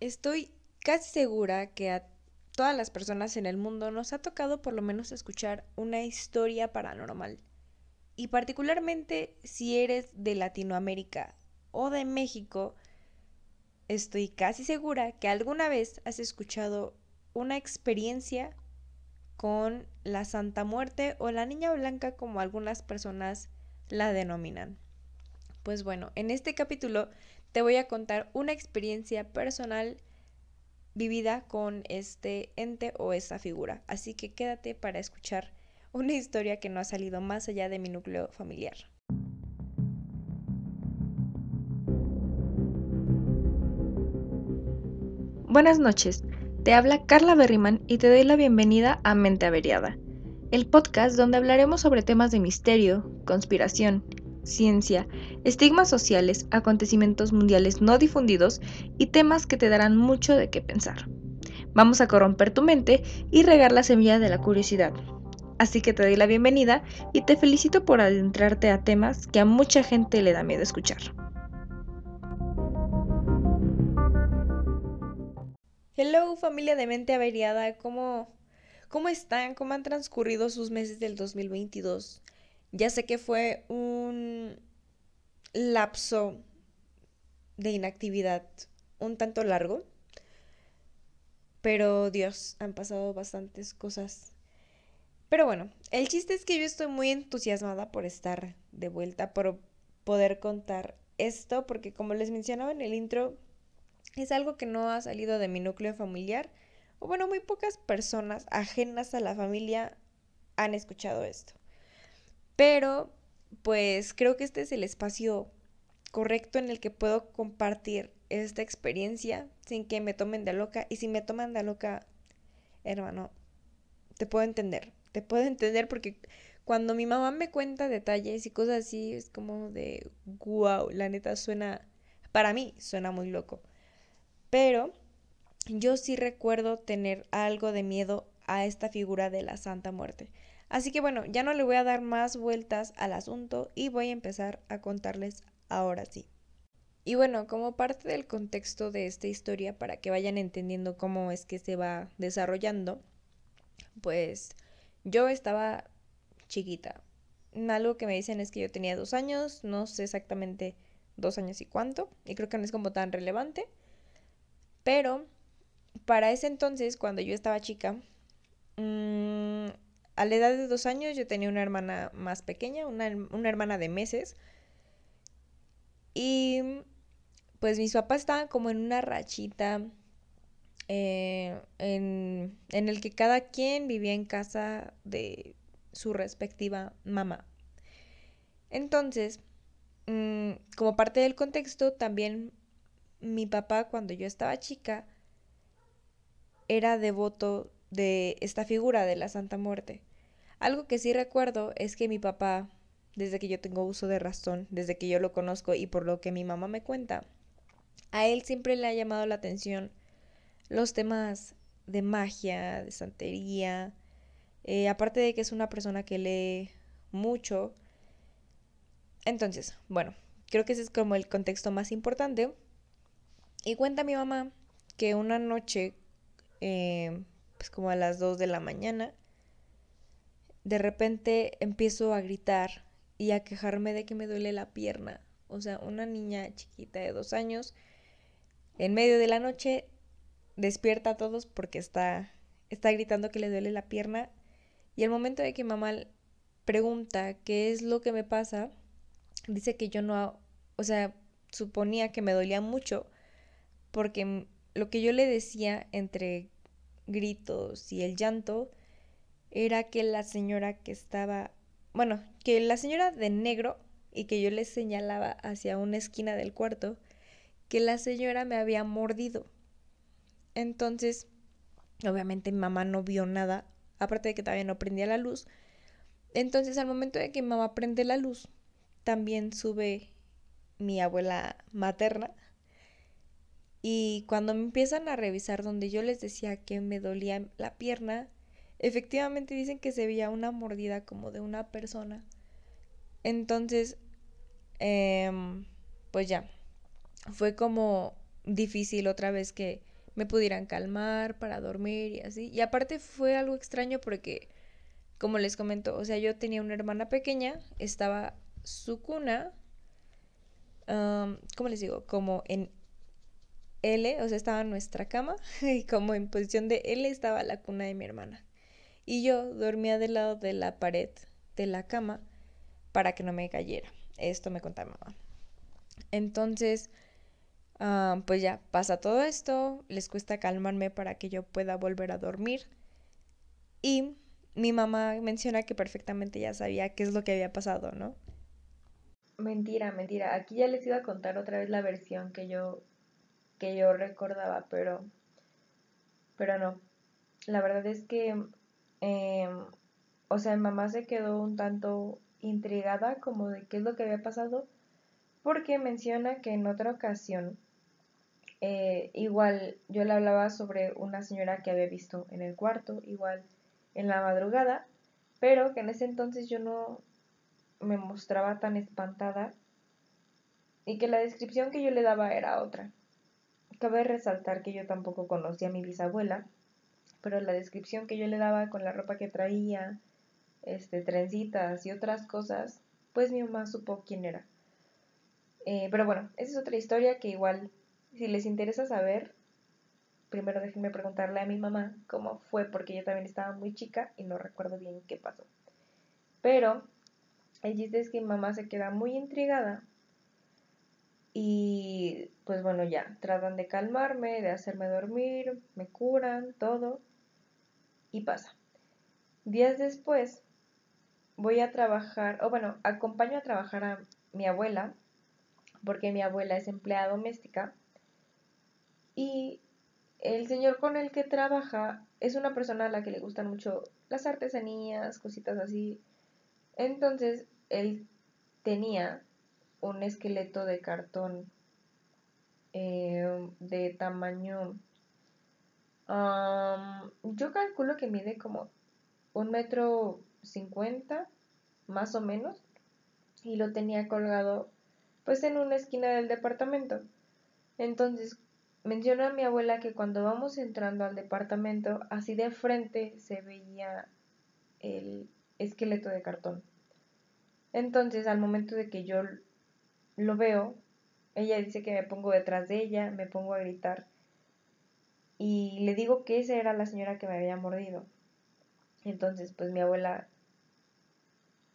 Estoy casi segura que a todas las personas en el mundo nos ha tocado por lo menos escuchar una historia paranormal. Y particularmente si eres de Latinoamérica o de México, estoy casi segura que alguna vez has escuchado una experiencia con la Santa Muerte o la Niña Blanca como algunas personas la denominan. Pues bueno, en este capítulo te voy a contar una experiencia personal vivida con este ente o esta figura. Así que quédate para escuchar una historia que no ha salido más allá de mi núcleo familiar. Buenas noches, te habla Carla Berryman y te doy la bienvenida a Mente Averiada, el podcast donde hablaremos sobre temas de misterio, conspiración, ciencia, estigmas sociales, acontecimientos mundiales no difundidos y temas que te darán mucho de qué pensar. Vamos a corromper tu mente y regar la semilla de la curiosidad. Así que te doy la bienvenida y te felicito por adentrarte a temas que a mucha gente le da miedo escuchar. Hello familia de mente averiada, ¿cómo, ¿cómo están? ¿Cómo han transcurrido sus meses del 2022? Ya sé que fue un lapso de inactividad un tanto largo, pero Dios, han pasado bastantes cosas. Pero bueno, el chiste es que yo estoy muy entusiasmada por estar de vuelta, por poder contar esto, porque como les mencionaba en el intro, es algo que no ha salido de mi núcleo familiar, o bueno, muy pocas personas ajenas a la familia han escuchado esto. Pero, pues creo que este es el espacio correcto en el que puedo compartir esta experiencia sin que me tomen de loca. Y si me toman de loca, hermano, te puedo entender. Te puedo entender porque cuando mi mamá me cuenta detalles y cosas así, es como de, wow, la neta suena, para mí suena muy loco. Pero yo sí recuerdo tener algo de miedo a esta figura de la Santa Muerte. Así que bueno, ya no le voy a dar más vueltas al asunto y voy a empezar a contarles ahora sí. Y bueno, como parte del contexto de esta historia, para que vayan entendiendo cómo es que se va desarrollando, pues yo estaba chiquita. Algo que me dicen es que yo tenía dos años, no sé exactamente dos años y cuánto, y creo que no es como tan relevante, pero para ese entonces, cuando yo estaba chica, mmm, a la edad de dos años yo tenía una hermana más pequeña, una, hermana de meses. Y pues mis papás estaban como en una rachita eh, en, en, el que cada quien vivía en casa de su respectiva mamá. Entonces, mm, como parte del contexto, también mi papá cuando yo estaba chica era devoto de esta figura de la Santa Muerte. Algo que sí recuerdo es que mi papá, desde que yo tengo uso de razón, desde que yo lo conozco y por lo que mi mamá me cuenta, a él siempre le ha llamado la atención los temas de magia, de santería, eh, aparte de que es una persona que lee mucho. Entonces, bueno, creo que ese es como el contexto más importante. Y cuenta mi mamá que una noche, eh, pues como a las 2 de la mañana, de repente empiezo a gritar y a quejarme de que me duele la pierna. O sea, una niña chiquita de dos años, en medio de la noche, despierta a todos porque está, está gritando que le duele la pierna. Y el momento de que mamá pregunta qué es lo que me pasa, dice que yo no, o sea, suponía que me dolía mucho porque lo que yo le decía entre gritos y el llanto era que la señora que estaba, bueno, que la señora de negro y que yo le señalaba hacia una esquina del cuarto, que la señora me había mordido. Entonces, obviamente mi mamá no vio nada, aparte de que todavía no prendía la luz. Entonces, al momento de que mi mamá prende la luz, también sube mi abuela materna y cuando me empiezan a revisar donde yo les decía que me dolía la pierna, efectivamente dicen que se veía una mordida como de una persona. Entonces, em, pues ya, fue como difícil otra vez que me pudieran calmar para dormir y así. Y aparte fue algo extraño porque, como les comento, o sea, yo tenía una hermana pequeña, estaba su cuna, ¿cómo les digo? Como en L, o sea, estaba nuestra cama y como en posición de L estaba la cuna de mi hermana. Y yo dormía del lado de la pared de la cama para que no me cayera. Esto me contaba mamá. Entonces, pues ya pasa todo esto, les cuesta calmarme para que yo pueda volver a dormir. Y mi mamá menciona que perfectamente ya sabía qué es lo que había pasado, ¿no? Mentira, mentira. Aquí ya les iba a contar otra vez la versión que yo que yo recordaba, pero pero no. La verdad es que em, o sea, mamá se quedó un tanto intrigada como de qué es lo que había pasado porque menciona que en otra ocasión eh, igual yo le hablaba sobre una señora que había visto en el cuarto, igual en la madrugada, pero que en ese entonces yo no me mostraba tan espantada y que la descripción que yo le daba era otra. Cabe resaltar que yo tampoco conocía a mi bisabuela, pero la descripción que yo le daba con la ropa que traía, este, trencitas y otras cosas, pues mi mamá supo quién era. Eh, pero bueno, esa es otra historia que igual si les interesa saber, primero déjenme preguntarle a mi mamá cómo fue, porque yo también estaba muy chica y no recuerdo bien qué pasó. Pero el chiste es que mi mamá se queda muy intrigada y pues bueno, ya, tratan de calmarme, de hacerme dormir, me curan, todo y pasa. Días después voy a trabajar, o bueno, acompaño a trabajar a mi abuela, porque mi abuela es empleada doméstica y el señor con el que trabaja es una persona a la que le gustan mucho las artesanías, cositas así. Entonces, él tenía un esqueleto de cartón eh, de tamaño... yo calculo que mide como un metro cincuenta, más o menos, y lo tenía colgado pues en una esquina del departamento. Entonces, Menciona a mi abuela que cuando vamos entrando al departamento, así de frente se veía el esqueleto de cartón. Entonces, al momento de que yo lo veo, ella dice que me pongo detrás de ella, me pongo a gritar y le digo que esa era la señora que me había mordido. Entonces, pues mi abuela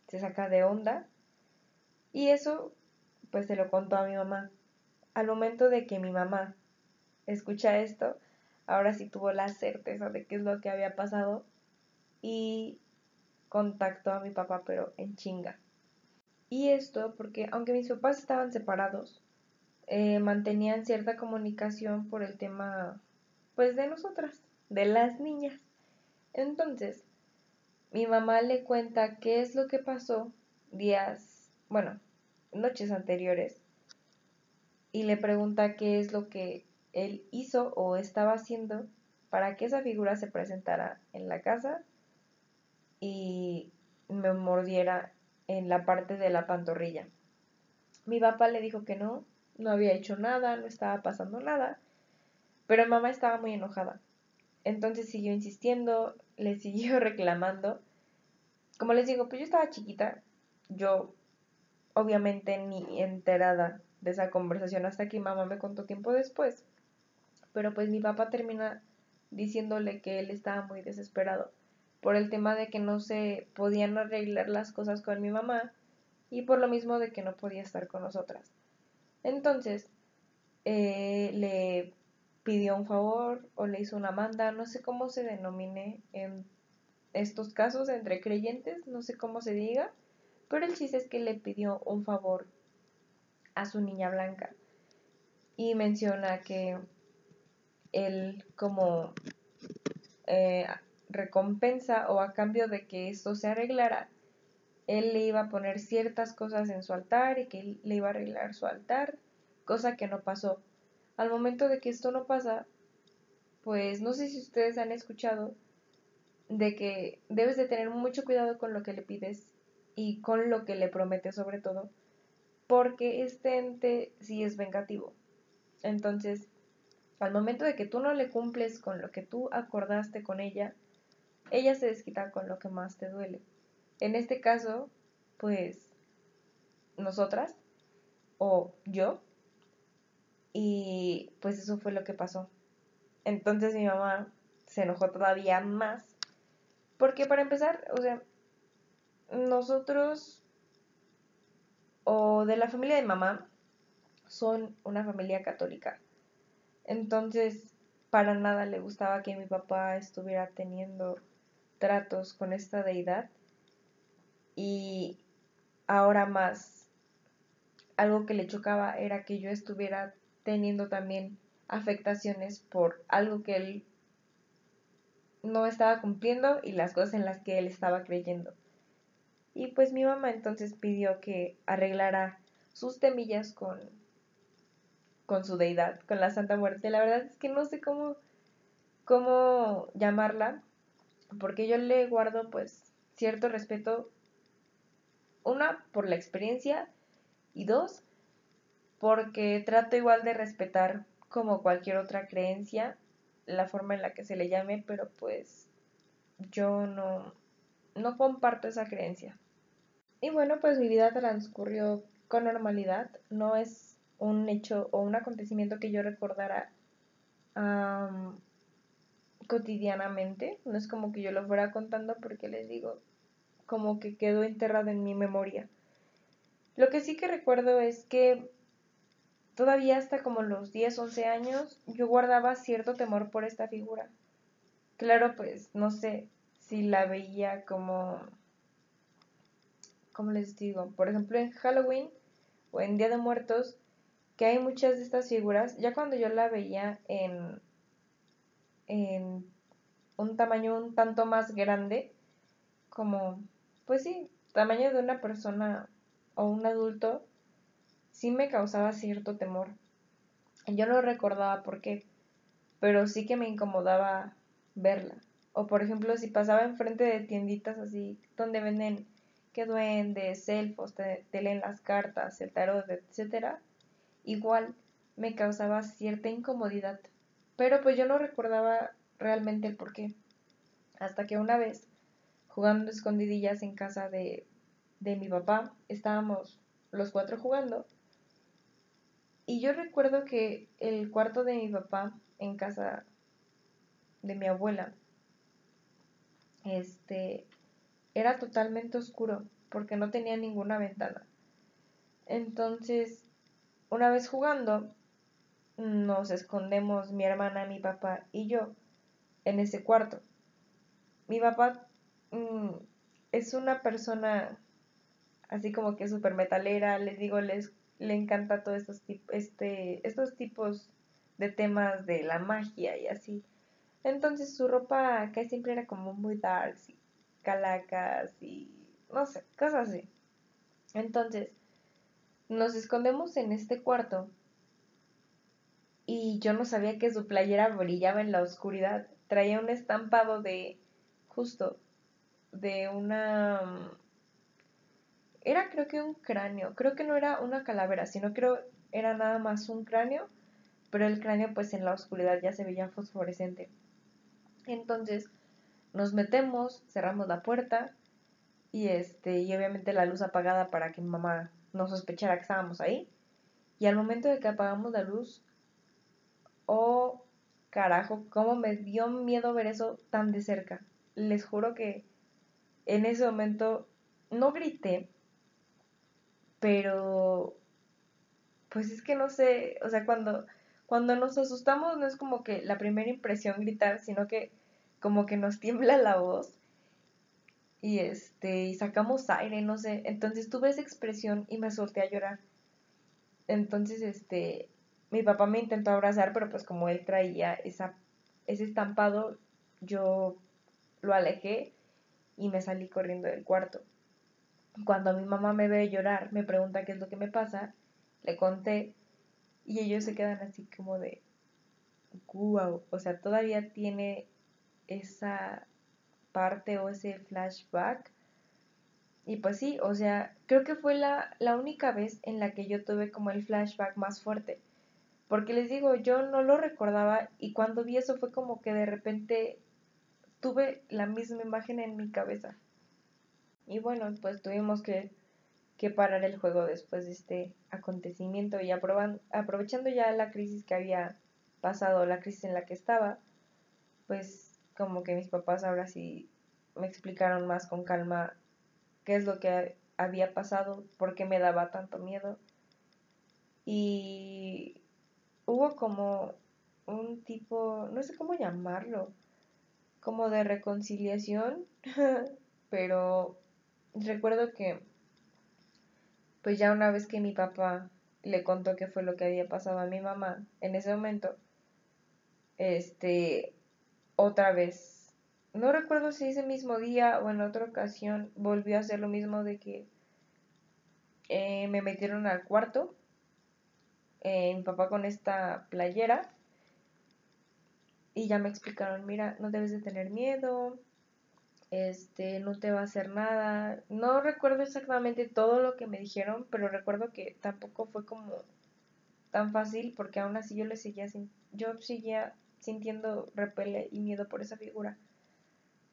se saca de onda y eso pues se lo contó a mi mamá. Al momento de que mi mamá escucha esto, ahora sí tuvo la certeza de qué es lo que había pasado y contactó a mi papá, pero en chinga. Y esto porque aunque mis papás estaban separados, eh, mantenían cierta comunicación por el tema, pues, de nosotras, de las niñas. Entonces, mi mamá le cuenta qué es lo que pasó días, bueno, noches anteriores, y le pregunta qué es lo que él hizo o estaba haciendo para que esa figura se presentara en la casa y me mordiera en la parte de la pantorrilla. Mi papá le dijo que no, no había hecho nada, no estaba pasando nada, pero mamá estaba muy enojada. Entonces siguió insistiendo, le siguió reclamando. Como les digo, pues yo estaba chiquita, yo obviamente ni enterada de esa conversación hasta que mamá me contó tiempo después pero pues mi papá termina diciéndole que él estaba muy desesperado por el tema de que no se podían arreglar las cosas con mi mamá y por lo mismo de que no podía estar con nosotras. Entonces, eh, le pidió un favor o le hizo una manda, no sé cómo se denomine en estos casos entre creyentes, no sé cómo se diga, pero el chiste es que le pidió un favor a su niña blanca y menciona que él como eh, recompensa o a cambio de que esto se arreglara, él le iba a poner ciertas cosas en su altar y que él le iba a arreglar su altar, cosa que no pasó. Al momento de que esto no pasa, pues no sé si ustedes han escuchado de que debes de tener mucho cuidado con lo que le pides y con lo que le prometes sobre todo, porque este ente sí es vengativo. Entonces, al momento de que tú no le cumples con lo que tú acordaste con ella, ella se desquita con lo que más te duele. En este caso, pues nosotras o yo. Y pues eso fue lo que pasó. Entonces mi mamá se enojó todavía más. Porque para empezar, o sea, nosotros o de la familia de mamá son una familia católica. Entonces, para nada le gustaba que mi papá estuviera teniendo tratos con esta deidad. Y ahora más, algo que le chocaba era que yo estuviera teniendo también afectaciones por algo que él no estaba cumpliendo y las cosas en las que él estaba creyendo. Y pues mi mamá entonces pidió que arreglara sus temillas con, con su deidad, con la Santa Muerte. La verdad es que no sé cómo, cómo llamarla, porque yo le guardo pues cierto respeto, una, por la experiencia y dos, porque trato igual de respetar como cualquier otra creencia la forma en la que se le llame, pero pues yo no, no comparto esa creencia. Y bueno, pues mi vida transcurrió con normalidad, no es un hecho o un acontecimiento que yo recordara cotidianamente, no es como que yo lo fuera contando porque les digo, como que quedó enterrado en mi memoria. Lo que sí que recuerdo es que todavía hasta como los 10, 11 años yo guardaba cierto temor por esta figura. Claro, pues no sé si la veía como, ¿cómo les digo? Por ejemplo, en Halloween o en Día de Muertos, que hay muchas de estas figuras, ya cuando yo la veía en, en un tamaño un tanto más grande, como, pues sí, tamaño de una persona o un adulto, sí me causaba cierto temor. Yo no recordaba por qué, pero sí que me incomodaba verla. O por ejemplo, si pasaba enfrente de tienditas así, donde venden que duendes, elfos, te, te leen las cartas, el tarot, etcétera, igual me causaba cierta incomodidad. Pero pues yo no recordaba realmente el por qué. Hasta que una vez, jugando escondidillas en casa de, de mi papá, estábamos los cuatro jugando y yo recuerdo que el cuarto de mi papá en casa de mi abuela, este, era totalmente oscuro porque no tenía ninguna ventana. Entonces, una vez jugando, nos escondemos mi hermana, mi papá y yo en ese cuarto. Mi papá mm, es una persona así como que súper metalera, les digo, les le encanta todos estos, este, estos tipos de temas de la magia y así. Entonces su ropa casi siempre era como muy dark y calacas y no sé, cosas así. Entonces, nos escondemos en este cuarto y yo no sabía que su playera brillaba en la oscuridad. Traía un estampado de justo de una era creo que un cráneo, creo que no era una calavera, sino creo era nada más un cráneo, pero el cráneo pues en la oscuridad ya se veía fosforescente. Entonces nos metemos, cerramos la puerta y este y obviamente la luz apagada para que mi mamá no sospechara que estábamos ahí. Y al momento de que apagamos la luz, oh carajo, cómo me dio miedo ver eso tan de cerca. Les juro que en ese momento no grité, pero pues es que no sé, o sea, cuando, cuando nos asustamos no es como que la primera impresión gritar, sino que como que nos tiembla la voz y este y sacamos aire, no sé. Entonces tuve esa expresión y me solté a llorar. Entonces, este, mi papá me intentó abrazar, pero pues como él traía ese estampado, yo lo alejé y me salí corriendo del cuarto. Cuando mi mamá me ve llorar, me pregunta qué es lo que me pasa, le conté y ellos se quedan así como de, wow, o sea, todavía tiene esa parte o ese flashback. Y pues sí, o sea, creo que fue la, la única vez en la que yo tuve como el flashback más fuerte. Porque les digo, yo no lo recordaba y cuando vi eso fue como que de repente tuve la misma imagen en mi cabeza. Y bueno, pues tuvimos que, que parar el juego después de este acontecimiento y aprovechando ya la crisis que había pasado, la crisis en la que estaba, pues como que mis papás ahora sí me explicaron más con calma qué es lo que había pasado, por qué me daba tanto miedo. Y hubo como un tipo, no sé cómo llamarlo, como de reconciliación, pero recuerdo que pues ya una vez que mi papá le contó qué fue lo que había pasado a mi mamá en ese momento, este, otra vez, no recuerdo si ese mismo día o en otra ocasión volvió a hacer lo mismo de que eh, me metieron al cuarto, eh, mi papá con esta playera, y ya me explicaron, mira, no debes de tener miedo, este, no te va a hacer nada. No recuerdo exactamente todo lo que me dijeron, pero recuerdo que tampoco fue como tan fácil porque aún así yo le seguía, yo seguía sintiendo repele y miedo por esa figura.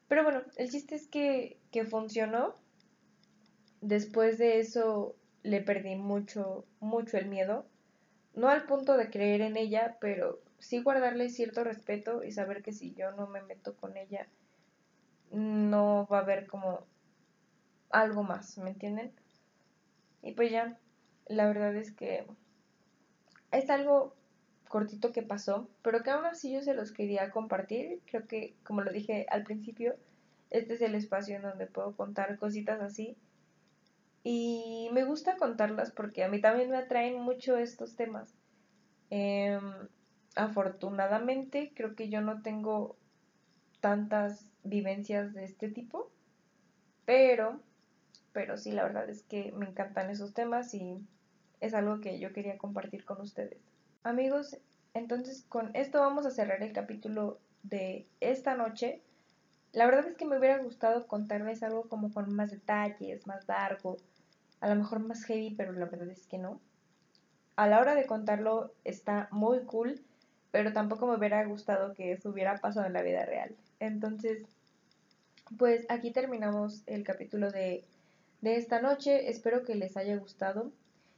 Pero bueno, el chiste es que, que funcionó. Después de eso le perdí mucho, mucho el miedo. No al punto de creer en ella, pero sí guardarle cierto respeto y saber que si yo no me meto con ella, no va a haber como algo más, ¿me entienden? Y pues ya, la verdad es que es algo cortito que pasó, pero que aún así yo se los quería compartir. Creo que, como lo dije al principio, este es el espacio en donde puedo contar cositas así. Y me gusta contarlas porque a mí también me atraen mucho estos temas. Em, afortunadamente, creo que yo no tengo tantas vivencias de este tipo, pero, pero sí, la verdad es que me encantan esos temas y es algo que yo quería compartir con ustedes. Amigos, entonces con esto vamos a cerrar el capítulo de esta noche. La verdad es que me hubiera gustado contarles algo como con más detalles, más largo, a lo mejor más heavy, pero la verdad es que no. A la hora de contarlo está muy cool, pero tampoco me hubiera gustado que eso hubiera pasado en la vida real. Entonces, pues aquí terminamos el capítulo de, de esta noche. Espero que les haya gustado.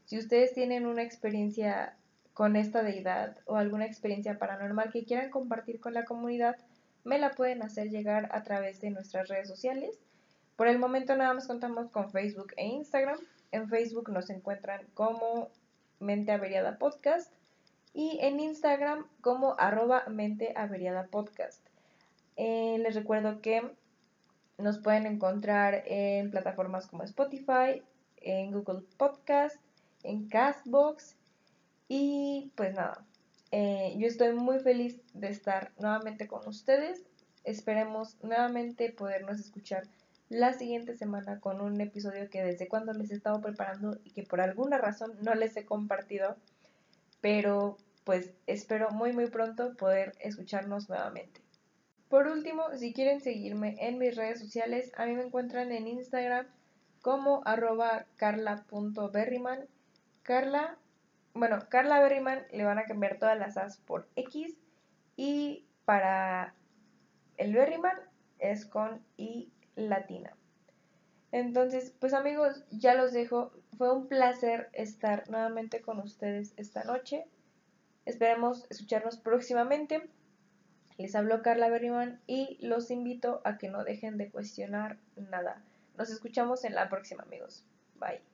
Si ustedes tienen una experiencia con esta deidad o alguna experiencia paranormal que quieran compartir con la comunidad, me la pueden hacer llegar a través de nuestras redes sociales. Por el momento nada más contamos con Facebook e Instagram. En Facebook nos encuentran como Mente Averiada Podcast y en Instagram como arroba Mente Podcast. Eh, les recuerdo que nos pueden encontrar en plataformas como Spotify, en Google Podcast, en Castbox y pues nada, eh, yo estoy muy feliz de estar nuevamente con ustedes. Esperemos nuevamente podernos escuchar la siguiente semana con un episodio que desde cuando les he estado preparando y que por alguna razón no les he compartido, pero pues espero muy muy pronto poder escucharnos nuevamente. Por último, si quieren seguirme en mis redes sociales, a mí me encuentran en Instagram como arroba carla.berryman. Carla, bueno, Carla Berryman le van a cambiar todas las As por X y para el Berryman es con I latina. Entonces, pues amigos, ya los dejo. Fue un placer estar nuevamente con ustedes esta noche. Esperemos escucharnos próximamente. Les habló Carla Berryman y los invito a que no dejen de cuestionar nada. Nos escuchamos en la próxima, amigos. Bye.